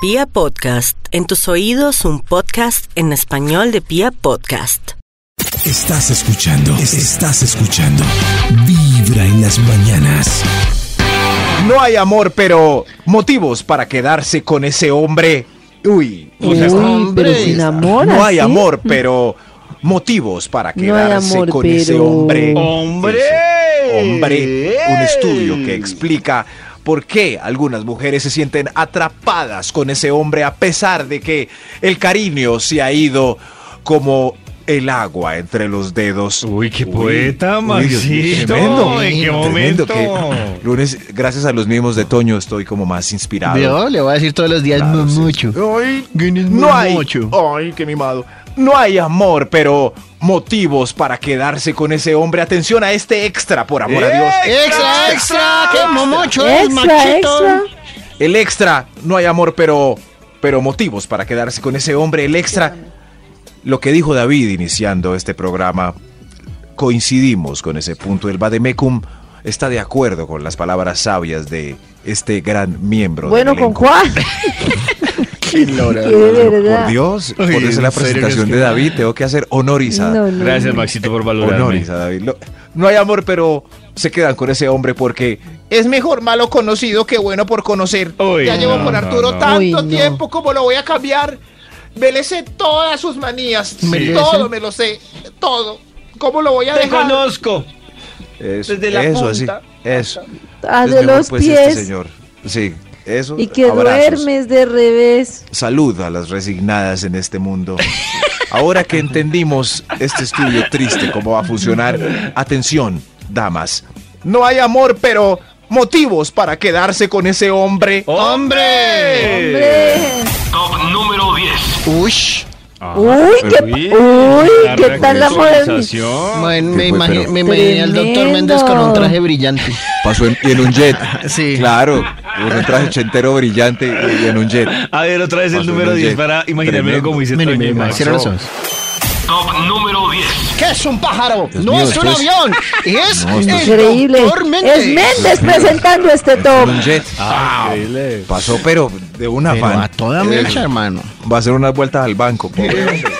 Pia Podcast, en tus oídos un podcast en español de Pia Podcast. Estás escuchando, estás escuchando. Vibra en las mañanas. No hay amor, pero motivos para quedarse con ese hombre. Uy, Uy, pero sin amor. no hay amor, pero motivos para No quedarse amor, con ese hombre. ¡Hombre! Hombre, un estudio que explica por qué algunas mujeres se sienten atrapadas con ese hombre a pesar de que el cariño se ha ido como el agua entre los dedos. Uy, qué poeta, Maxito. tremendo, ¿En qué tremendo momento? que lunes, gracias a los mismos de Toño, estoy como más inspirado. Yo le voy a decir todos los días Claro, sí. mucho. Ay, ¿Quién es no hay, Momocho? ay, qué mimado. No hay amor, pero motivos para quedarse con ese hombre. Atención a este extra, por amor a Dios. Extra, extra, qué momocho es, Extra, machito. extra. El extra, no hay amor, pero, pero motivos para quedarse con ese hombre. El extra, lo que dijo David iniciando este programa, coincidimos con ese punto. El Bademecum está de acuerdo con las palabras sabias de este gran miembro. Bueno, del ¿con cuál? Qué lora. Por Dios, por eso es la presentación de David. Tengo que hacer honores a, No, no, Gracias. Maxito, por valorarme. honores a David. No, no hay amor, pero se quedan con ese hombre porque Es mejor malo conocido que bueno por conocer. Uy, ya llevo no, con Arturo no. tanto Uy, no. tiempo como lo voy a cambiar. Me le sé todas sus manías. ¿Me le Todo me lo sé. Todo. ¿Cómo lo voy a Te dejar? conozco. eso, Desde la eso punta así, eso. Ah, Es de mejor, los pues, pies. este señor. Sí, eso. y que abrazos. duermes de revés. Salud a las resignadas en este mundo. Ahora que entendimos este estudio triste, cómo va a funcionar, atención, damas. No hay amor, pero motivos para quedarse con ese hombre. ¡Hombre! Hombre. Ush. Uy, qué, Uy, qué tal la modernización. me, me imaginé al doctor. Méndez con un traje brillante. Pasó en, en un jet. Sí. Claro, en un traje chentero brillante y en un jet. A ver, otra vez el Pasó número en un 10 jet. para imaginarme Tremendo. mire, y mire, Max. cierra los ojos. ¿Qué es un pájaro? Dios no mío, es un esto es- avión. Es No, esto es- el Increíble. doctor Méndez. Es Méndez presentando este top. Un jet. Ah, increíble. Pasó, pero de una Pero fan. a toda Eh, mecha, hermano. Va a hacer unas vueltas al banco. pobre.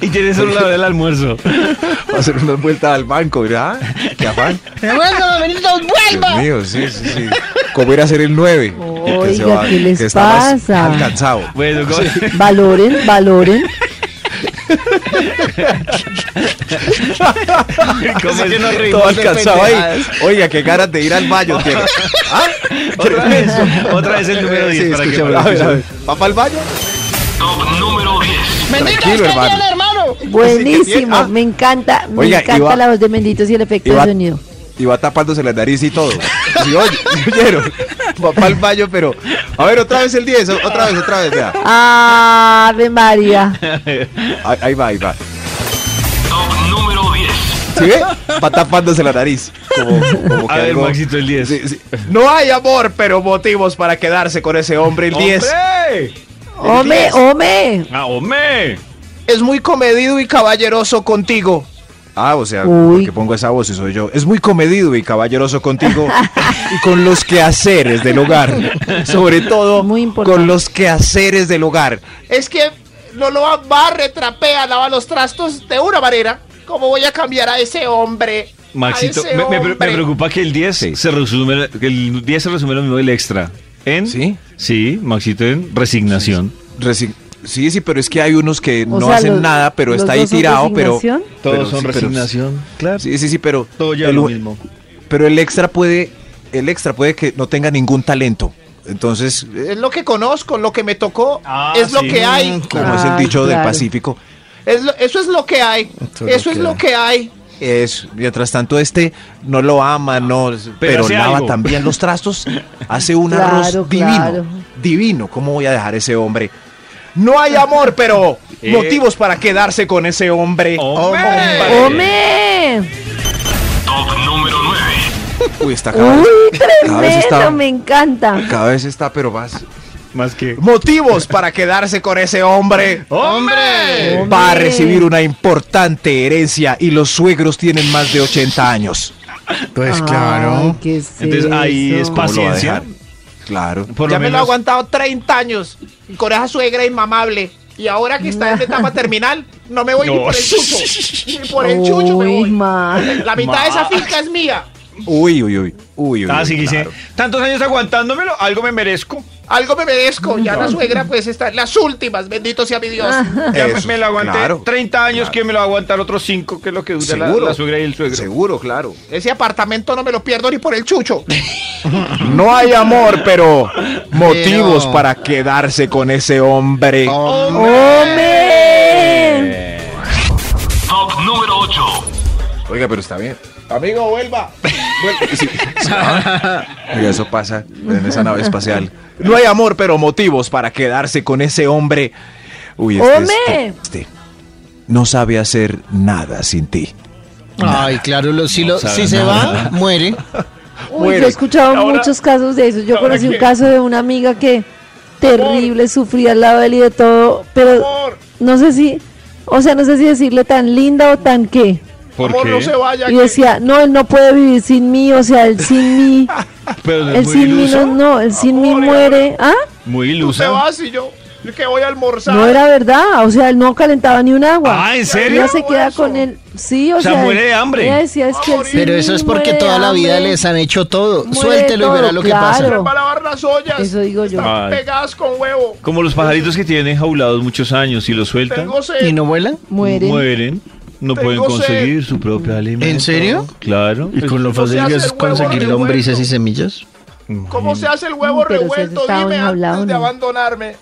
Y tiene solo la hora del almuerzo. Va a hacer unas vueltas al banco. Ah, qué afán. ¡Vuelva, Benito, Dios vuelva! mío, sí, sí, sí. ¿Cómo ir a ser el 9? Oiga, ¿qué les que está más pasa? alcanzado. Bueno, ¿cómo- Valoren, valoren. ¿cómo es? nos reímos Todo alcanzado ahí. Oiga, qué ganas de ir al baño tiene. ¿Ah? Otra vez, otra vez el número 10 Sí, para que. A ver, a ver. ¿Va para el baño? Bendito, Tranquilo, esté hermano. bien, hermano. Buenísimo, Ah. me encanta, me Oiga, encanta iba- la voz de Benditos y el efecto iba- de sonido. Y va tapándose la nariz y todo. Sí, oye, oyeron. Va para el baño, pero. A ver, otra vez el 10. Otra vez, otra vez, vea. Ave María. Ahí, ahí va, ahí va. ¿Sí ve? Va tapándose la nariz. Como, como que A ver, algo- Maxito, el 10. Sí, sí. No hay amor, pero motivos para quedarse con ese hombre. El 10 ¡Hombre! Hombre, diez. hombre. ¡Ah, hombre! es muy comedido y caballeroso contigo. Ah, o sea, Uy. porque pongo esa voz y soy yo. Es muy comedido y caballeroso contigo y con los quehaceres del hogar. Sobre todo Muy con los quehaceres del hogar. Es que no lo barre, trapea, lava los trastos de una manera. ¿Cómo voy a cambiar a ese hombre? Maxito, ese me, preocupa que el 10 Sí. se resume, que el 10 se resume lo mismo del extra. ¿En? ¿Sí? Sí, Maxito, en resignación. Resi- sí, sí, pero es que hay unos que O no sea, hacen los- nada, pero está ahí tirado, pero... resignación. Todos pero son sí, pero- resignación, claro. Sí, sí, sí, pero... Todo ya el- lo mismo. Pero el extra puede... El extra puede que no tenga ningún talento. Entonces, Es lo que conozco, lo que me tocó. Ah, es lo sí. que hay. como es el Ay, dicho del. Pacífico, Es lo- eso es lo que hay. Eso es Eso lo es que lo hay. que hay. Es, mientras tanto este no lo ama, no, pero, lava algo. también los trastos, hace un Claro, arroz divino, claro. divino. ¿Cómo voy a dejar ese hombre? No hay amor, pero Eh. motivos para quedarse con ese hombre. ¡Hombre! Hombre. Uy, está cada, Uy, cada vez está, tremendo, me encanta. cada vez está, pero más. Más que... Motivos para quedarse con ese hombre. ¡Hombre! Va a recibir una importante herencia y los suegros tienen más de 80 años. Pues Ay, claro. ¿qué es Entonces ahí es eso? ¿Cómo lo va a paciencia. Claro. Por ya lo me lo he menos. aguantado 30 años con esa suegra inmamable. Y ahora que está en etapa terminal, no me voy ni por el chucho. Ni por el chucho me voy. man. La mitad de esa finca es mía. Uy, uy, uy. Uy, uy. Ah, uy, sí, dice, claro. tantos años aguantándomelo, algo me merezco. Algo me merezco. Ya la suegra, pues, está en las últimas. Bendito sea mi Dios. Ya me- Eso, me lo aguanté claro, 30 años, claro. que me lo va a aguantar otros 5, que es lo que dura la, Seguro. la suegra y el suegro. Seguro, claro. Ese apartamento no me lo pierdo ni por el chucho. No hay amor, pero motivos Pero- para quedarse con ese hombre. ¡Hombre! Top número 8. Oiga, pero está bien. Amigo, vuelva. Sí, eso pasa en esa nave espacial. No hay amor, pero motivos para quedarse con ese hombre. Uy, este, ¡Hombre! este- este no sabe hacer nada sin ti. Ay, claro, lo- si, lo- si se va, muere. Uy, Muere. yo he escuchado Ahora- muchos casos de eso. Yo ¿ahora conocí un caso de una amiga que terrible, sufría al lado de él y de todo, pero no sé si, o sea, no sé si decirle tan linda o tan qué. ¿Por amor, no se qué? vaya. Y que- decía, no, él no puede vivir sin mí, o sea, él sin mí, Pero él sin mí no, no, él sin mí muere. ¿Ah? Muy iluso. vas y yo que voy a almorzar. No era verdad, o sea, él no calentaba ni un agua. Ah, ¿en serio? Ella se queda Eso. con él. Sí, o, O sea, sea, muere de hambre. Ella decía, es que Pero eso es porque toda la vida les han hecho todo. Muere Suéltelo y verá lo que pasa. Va a lavar las ollas. Eso digo yo. Están pegadas con huevo. Como los pajaritos que tienen jaulados muchos años y los sueltan. ¿Y no vuelan? Mueren. mueren. No pueden sed. conseguir su propio alimento. ¿En serio? Claro. ¿Y con lo ¿Cómo se fácil que hace es conseguir revuelto? lombrices y semillas? ¿Cómo se hace el huevo pero si revuelto? estaba Dime enjaulado, antes de ¿no? abandonarme.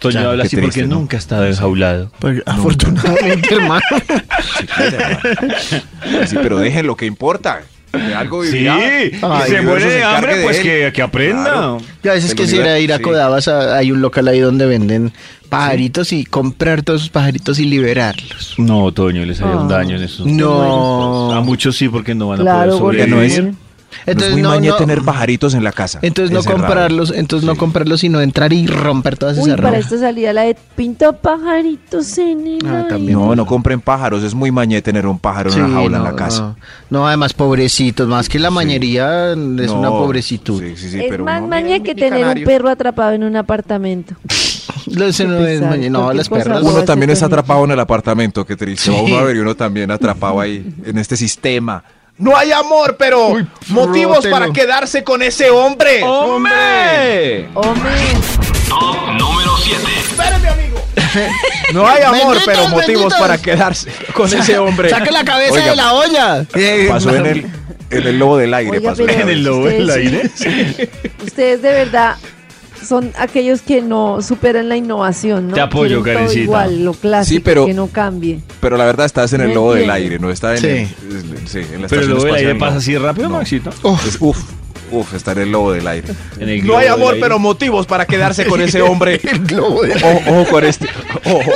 Toño Ya, habla qué así triste, porque ¿no? nunca ha estado enjaulado. Pues, afortunadamente, hermano. Sí, pero dejen lo que importa. De algo Sí, vivirá. y Ay, se muere de se hambre, encargue pues de que, que aprenda. Claro. Yo a veces quisiera ir a universo, sí. Codabas, a- hay un local ahí donde venden pajaritos y comprar todos esos pajaritos y liberarlos. No, Toño, les haría un Ah. daño en eso. No. A muchos sí, porque no van a Claro, poder Ya porque no es, sobrevivir. no es muy mañé tener pajaritos en la casa. entonces no comprarlos, entonces no Sí. comprarlos, sino entrar y romper todas Uy, esas para ramas. esto salía la de pinto pajaritos en el Ah, también. No, no compren pájaros. Es muy mañé tener un pájaro en Sí, una jaula no, en la casa. No, No, además, pobrecitos, más que la mañería es No, una pobrecitud. Sí, sí, sí, es pero más uno- maña que tener un perro atrapado en un apartamento. No es maña- no, las perras. Uno también Toñito. atrapado en el apartamento, qué triste. Va Sí. uno a ver y uno también atrapado ahí en este sistema. No hay amor, pero Uy, motivos para quedarse con ese hombre. ¡Hombre! Hombre, Top número 7. Espérame, amigo. No hay amor, Benditos, pero motivos benditos. para quedarse con ese hombre. Saca la cabeza Oiga, de la olla. Pasó en el, en el lobo del aire. Oiga, pasó En el lobo del aire. ustedes de verdad son aquellos que no superan la innovación, ¿no? Te apoyo, Quieren todo Karencita. igual, lo clásico, Sí, pero- que no cambie. Pero la verdad estás en el lobo del aire, no está en, Sí. el, sí, en la Pero estación luego el aire pasa no. así rápido, No. Maxito. Es- uf, uf, está en el lobo del aire. El No globo hay del amor, aire. pero motivos para quedarse con ese hombre. El globo de Ojo, ojo con este. Ojo.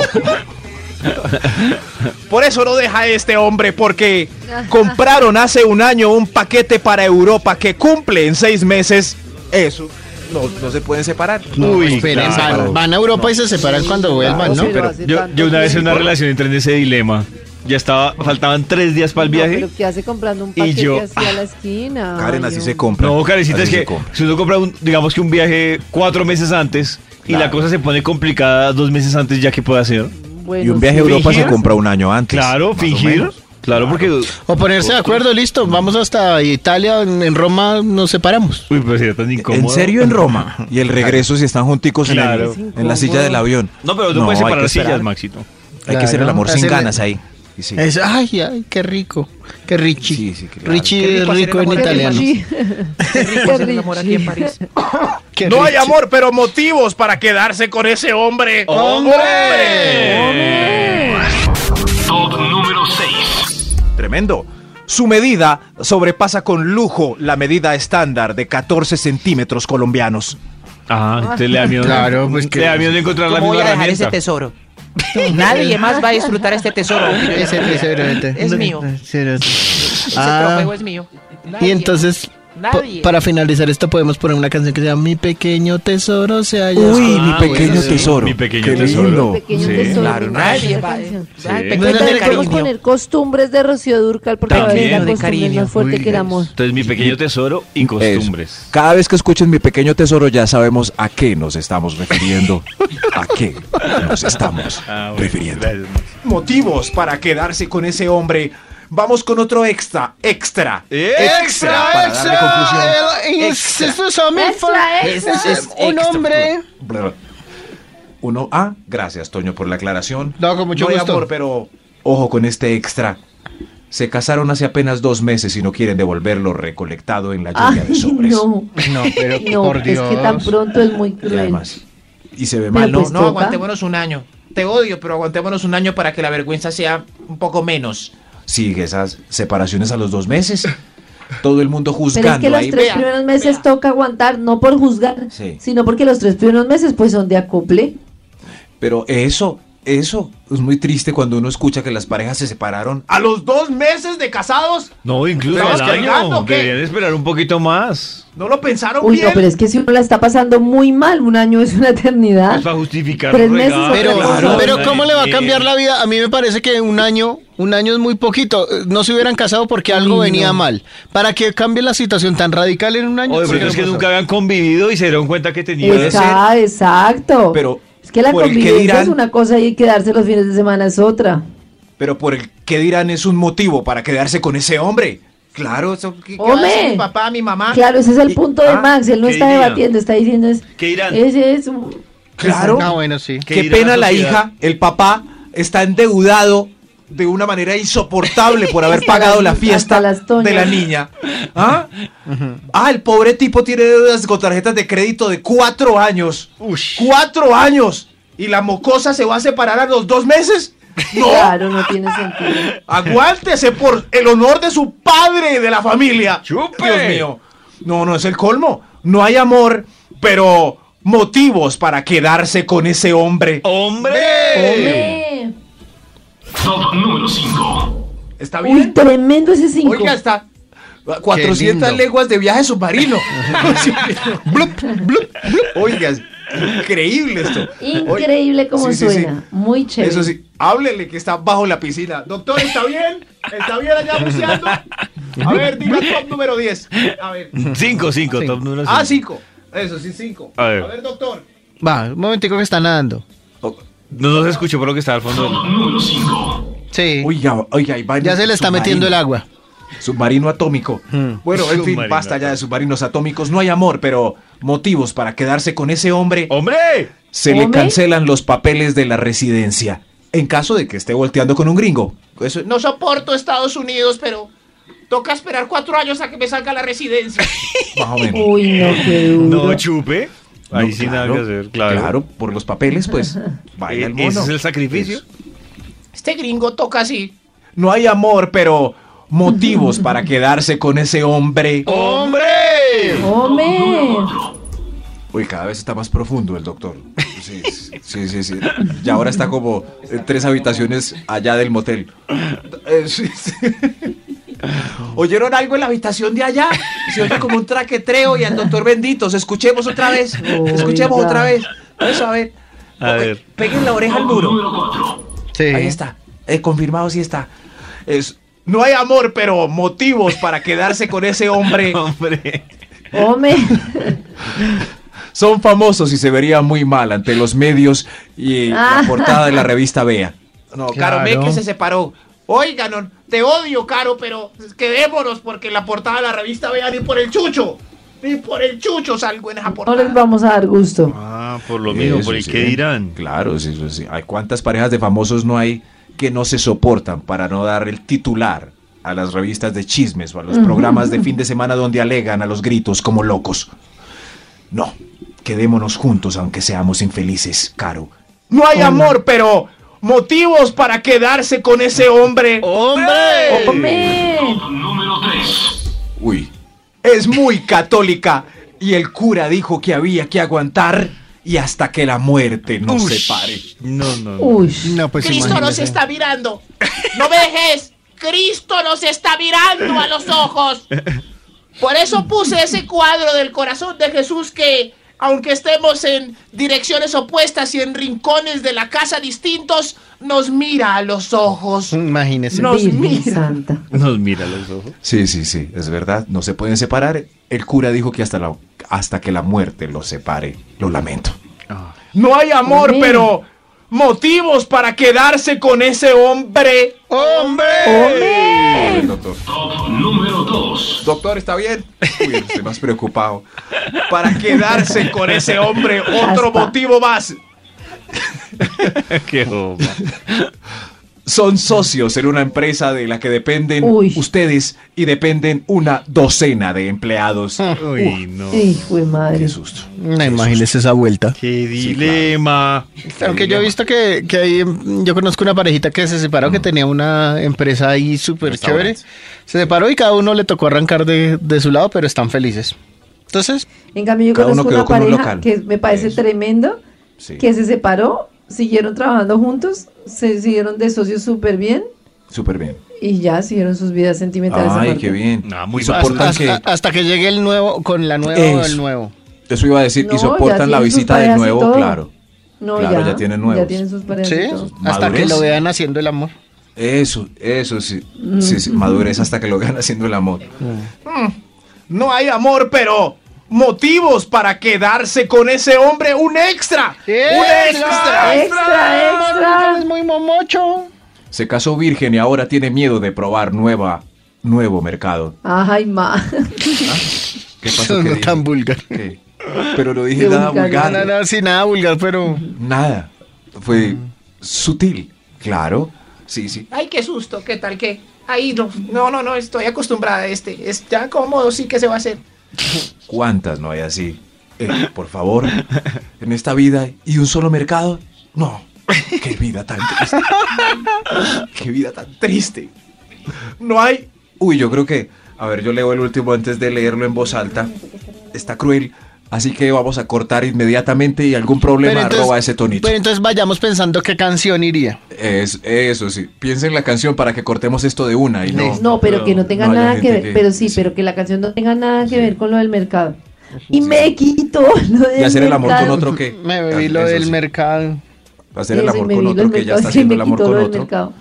Por eso no deja a este hombre, porque compraron hace un año un paquete para Europa que cumple en seis meses. Eso. No, no se pueden separar. Uy, Esperen, claro. van, van a Europa y se separan cuando vuelvan, ¿no? pero Yo, una vez en una relación entré en ese dilema. Ya estaba, faltaban tres días para el No, viaje. pero ¿qué hace comprando un Y paquete yo- así a la esquina? Karen, así no. se compra. No, Karencita, es que compra. si uno compra, un, digamos que un viaje cuatro meses antes y la cosa se pone complicada dos meses antes, ¿ya qué puede hacer? Bueno, Y un viaje a. Europa se compra un año antes. Claro, fingir. Claro, porque... O ponerse de acuerdo, listo, vamos hasta Italia, en en Roma nos separamos. Uy, pero sería tan incómodo. ¿En serio en Roma? Y el regreso si están junticos en, el- Claro. en la silla del avión. No, pero tú No, puedes hay que separar esperar. sillas, Maxito. Hay que hacer el Claro, amor sin ganas ahí. Y sí. Es, ay, ay, qué rico, qué Richie. Sí, sí, claro. Richie Qué es rico hacer rico el en amor en italiano. Sí. el amor aquí en París. Qué No hay Richie. amor, pero motivos para quedarse con ese hombre. ¡Hombre! Top número 6. Tremendo. Su medida sobrepasa con lujo la medida estándar de 14 centímetros colombianos. Ajá, entonces le da miedo. Claro, pues que- Le da miedo de encontrar la ¿Cómo voy misma a dejar ese tesoro? Nadie más va a disfrutar este tesoro. Ese tesoro. Es mío. Ese Ese Ah, trofeo es mío. y entonces Nadie. para finalizar esto podemos poner una canción que se llama Mi pequeño tesoro se halla Uy, mi Ah, pequeño bueno, sí. tesoro. Mi pequeño Qué tesoro. lindo. Pequeño Sí, tesoro. claro, nadie va-. Sí. Pequeño de también podemos poner costumbres de Rocío Durcal porque Pequeño la de costumbre es cariño. más fuerte Uy, que el amor. Entonces, mi pequeño tesoro y costumbres. Cada vez que escuchen mi pequeño tesoro ya sabemos a qué nos estamos refiriendo. ¿A qué nos estamos Ah, bueno, refiriendo? gracias. Motivos para quedarse con ese hombre. Vamos con otro extra, extra. Extra, para darle conclusión. el- Extra. Esto es Extra, extra. es- es un hombre. Uno, ah, gracias Toño por la aclaración. No, con mucho hay gusto. amor, pero ojo con este extra. Se casaron hace apenas dos meses y no quieren devolver lo recolectado en la lluvia Ay, de sobres. no. No, pero No, por es Dios. que tan pronto es muy Y cruel. además, y se ve Pero mal, ¿no? pues No, toca. aguantémonos un año. Te odio, pero aguantémonos un año para que la vergüenza sea un poco menos. Sigue esas separaciones a los dos meses. Todo el mundo Pero es juzgando que los ahí. tres vea, primeros meses vea. toca aguantar, no por juzgar, Sí. sino porque los tres primeros meses pues son de acople. Pero eso, eso es muy triste cuando uno escucha que las parejas se separaron. A los dos meses de casados, No, incluso ¿Estabas al año. Deberían esperar un poquito más. ¿no lo pensaron Uy, bien? no, pero es que si uno la está pasando muy mal, un año es una eternidad. Es para justificar Tres los meses Pero, Claro, la pero ¿cómo le va a cambiar la vida? A mí me parece que un año, un año es muy poquito. No se hubieran casado porque algo venía no. mal. ¿Para que cambie la situación tan radical en un año? O de Sí, pronto es que no nunca habían convivido y se dieron cuenta que tenían. Está, exacto. Pero es que la convivencia dirán- es una cosa y quedarse los fines de semana es otra. Pero por el que dirán es un motivo para quedarse con ese hombre. Claro, eso ¿qué, qué va a Hombre. decir mi papá, mi mamá? Claro, ese es el Y- punto de ah, Max, él no ¿qué está dirían? debatiendo, está diciendo es, ¿Qué dirán? ese es un- Claro. Ah, bueno, sí. ¿Qué Qué pena la hija, el papá está endeudado de una manera insoportable por haber pagado la fiesta de la niña. ¿Ah? Ah, el pobre tipo tiene deudas con tarjetas de crédito de cuatro años. ¡Cuatro años! ¿Y la mocosa se va a separar a los dos meses? ¡No! Claro, no tiene sentido. Aguántese por el honor de su padre y de la familia. ¡Chupe! Dios mío. No, no es el colmo. No hay amor, pero motivos para quedarse con ese hombre. ¡Hombre! Hombre. Número 5. ¿Está Uy, bien? tremendo ese 5. Oiga, está 400 lindo. leguas de viaje submarino. Blup, blup, blup. Oiga, es increíble esto. Increíble como Sí, sí, sí. suena. Muy chévere. Eso sí, háblele que está bajo la piscina. Doctor, ¿está bien? ¿Está bien allá buceando? A ver, diga top número 10. A ver. Cinco, cinco, Sí. top número Ah, cinco. 5. Eso sí, 5. A ver. A ver, doctor. Va, un momentico que está nadando. No, no se escuchó por lo que estaba al fondo. Top número 5. Sí. Oiga, oiga, ahí va ya se le está metiendo el agua. Submarino atómico. Hmm. Bueno, en fin, basta ya de submarinos atómicos. No hay amor, pero motivos para quedarse con ese hombre. ¡Hombre! Se le cancelan los papeles de la residencia. En caso de que esté volteando con un gringo. Eso, No soporto Estados Unidos, pero toca esperar cuatro años a que me salga la residencia. más o menos. Uy, no, qué duro. No chupe. Ahí No, sí nada que hacer, Claro, claro. por los papeles, pues. Baila el Eh, ¿Ese mono. es el sacrificio? Este gringo toca así. No hay amor, pero motivos para quedarse con ese hombre. ¡Hombre! Hombre. Uy, cada vez está más profundo el doctor. Sí, sí, sí, sí. Y ahora está como en tres habitaciones allá del motel. Eh, sí, sí. ¿Oyeron algo en la habitación de allá? Se oye como un traquetreo y al doctor benditos. Escuchemos otra vez. Escuchemos otra vez. Vamos a ver. A ver. Peguen la oreja al muro. Número 4. Sí. Ahí está. Eh, confirmado sí está. Es, no hay amor, pero motivos para quedarse con ese hombre. ¡Hombre! Hombre. Son famosos y se vería muy mal ante los medios y la Ah. portada de la revista Vea. No, Claro. Caro me que se separó. Oiga, no, te odio, Caro, pero quedémonos porque la portada de la revista vea ni por el chucho. Ni por el chucho salgo en esa No les vamos a dar gusto. Ah, por lo mismo, por el sí. que dirán. Claro, sí, sí, sí. Hay cuántas parejas de famosos no hay que no se soportan para no dar el titular a las revistas de chismes o a los programas de fin de semana donde alegan a los gritos como locos. No, quedémonos juntos aunque seamos infelices, Caro. No hay amor, pero motivos para quedarse con ese hombre. ¡Hombre! Hombre. Número 3. Uy, Es muy católica. Y el cura dijo que había que aguantar y hasta que la muerte nos Ush. separe. No, no, no. Uy. No, pues Cristo nos está mirando. No me dejes. Cristo nos está mirando a los ojos. Por eso puse ese cuadro del corazón de Jesús que, aunque estemos en direcciones opuestas y en rincones de la casa distintos, nos mira a los ojos. Imagínese. Nos mira. Santa. Nos mira los ojos. Sí, sí, sí, es verdad. No se pueden separar. El cura dijo que hasta, la, hasta que la muerte los separe. Lo lamento. No hay amor, Amén. pero motivos para quedarse con ese hombre. ¡Hombre! El doctor. Top número 2. Doctor, ¿está bien? Uy, estoy más preocupado. Para quedarse con ese hombre, otro Hasta. motivo más. Qué bomba. Son socios en una empresa de la que dependen Uy. ustedes y dependen una docena de empleados. Uy, no. Hijo de madre. Qué susto. No, imagínese esa vuelta. Qué dilema. Aunque yo he visto que, que hay, mm, yo conozco una parejita que se separó, que tenía una empresa ahí súper chévere. Se separó y cada uno le tocó arrancar de, de su lado, pero están felices. Entonces, En cambio, yo Cada uno conozco quedó una un pareja que me parece Eso. tremendo, Sí. que se separó, siguieron trabajando juntos, se siguieron de socios súper bien Súper bien. y ya siguieron sus vidas sentimentales. Ay, qué bien. Ah, muy y soportan hasta, que... hasta- hasta que llegue el nuevo, con la nueva o Eso. el nuevo. Eso iba a decir. No, y soportan la visita del nuevo, claro. No, Claro, ya, ya tienen nuevos. Ya tienen sus parejas Sí, hasta que lo vean haciendo el amor. Eso, eso sí. Sí, sí, madurez hasta que lo vean haciendo el amor. No hay amor, pero motivos para quedarse con ese hombre. Un extra. Un extra. Extra, extra. Es muy momocho. Se casó virgen y ahora tiene miedo de probar nueva, nuevo mercado. Ay, ma. ¿Qué pasó? Eso ¿Qué no tan vulgar. ¿Qué? Pero no dije Qué nada vulgar. vulgar. No, no, sí, nada vulgar, pero... Nada. Fue sutil. Claro. Sí, sí. Ay, qué susto, qué tal que. Ahí no, no, no, no, estoy acostumbrada a este. Es ya cómodo, sí que se va a hacer. ¿Cuántas no hay así? Eh, por favor, en esta vida y un solo mercado. No. Qué vida tan triste. Qué vida tan triste. No hay. Uy, yo creo que, a ver, yo leo el último antes de leerlo en voz alta. Está cruel, así que vamos a cortar inmediatamente y algún problema entonces- arroba ese tonito. Pero entonces vayamos pensando qué canción iría. Es, eso sí, piensen en la canción para que cortemos esto de una y no. No, pero que no tenga no nada que ver. que- pero sí, sí. pero que la canción no tenga nada que ver con lo del mercado. Y me quito lo del Y hacer el amor con otro que. Me bebí lo Eso del sí. mercado. Hacer el amor con otro que ya está haciendo me el amor con lo del otro.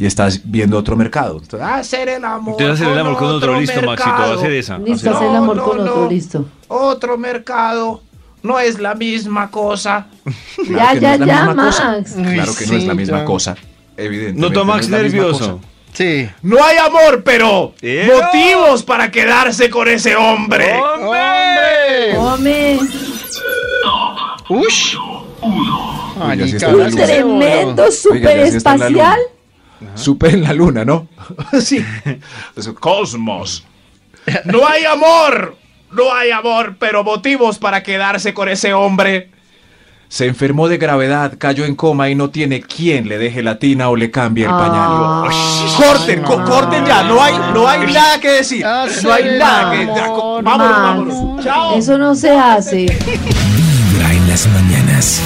Y estás viendo otro mercado. Entonces, ah, Hacer el amor. Entonces hacer el con amor con otro, listo, Maxito, mercado. hacer esa. Listo, hacer- el No, amor no, con no. otro, listo. Otro mercado. No es la misma cosa. Ya, no ya, ya, cosa. Max. Claro que no es la misma ya. cosa. Evidentemente. Noto a no Max nervioso. Sí. No hay amor, pero motivos para quedarse con ese hombre. ¡Hombre! Hombre, ¡Ush! Uy, tremendo Oiga, super en la luna. espacial. Super en la luna, ¿no? Sí. Cosmos. No hay amor. No hay amor, pero motivos para quedarse con ese hombre. Se enfermó de gravedad, cayó en coma y no tiene quien le deje la tina o le cambie el pañal. Ah, Corten, co- corten ya. No hay, no hay nada que decir. Hacer No hay nada que. co- vámonos, vámonos. Chao. Eso no se hace. Vibra en las mañanas.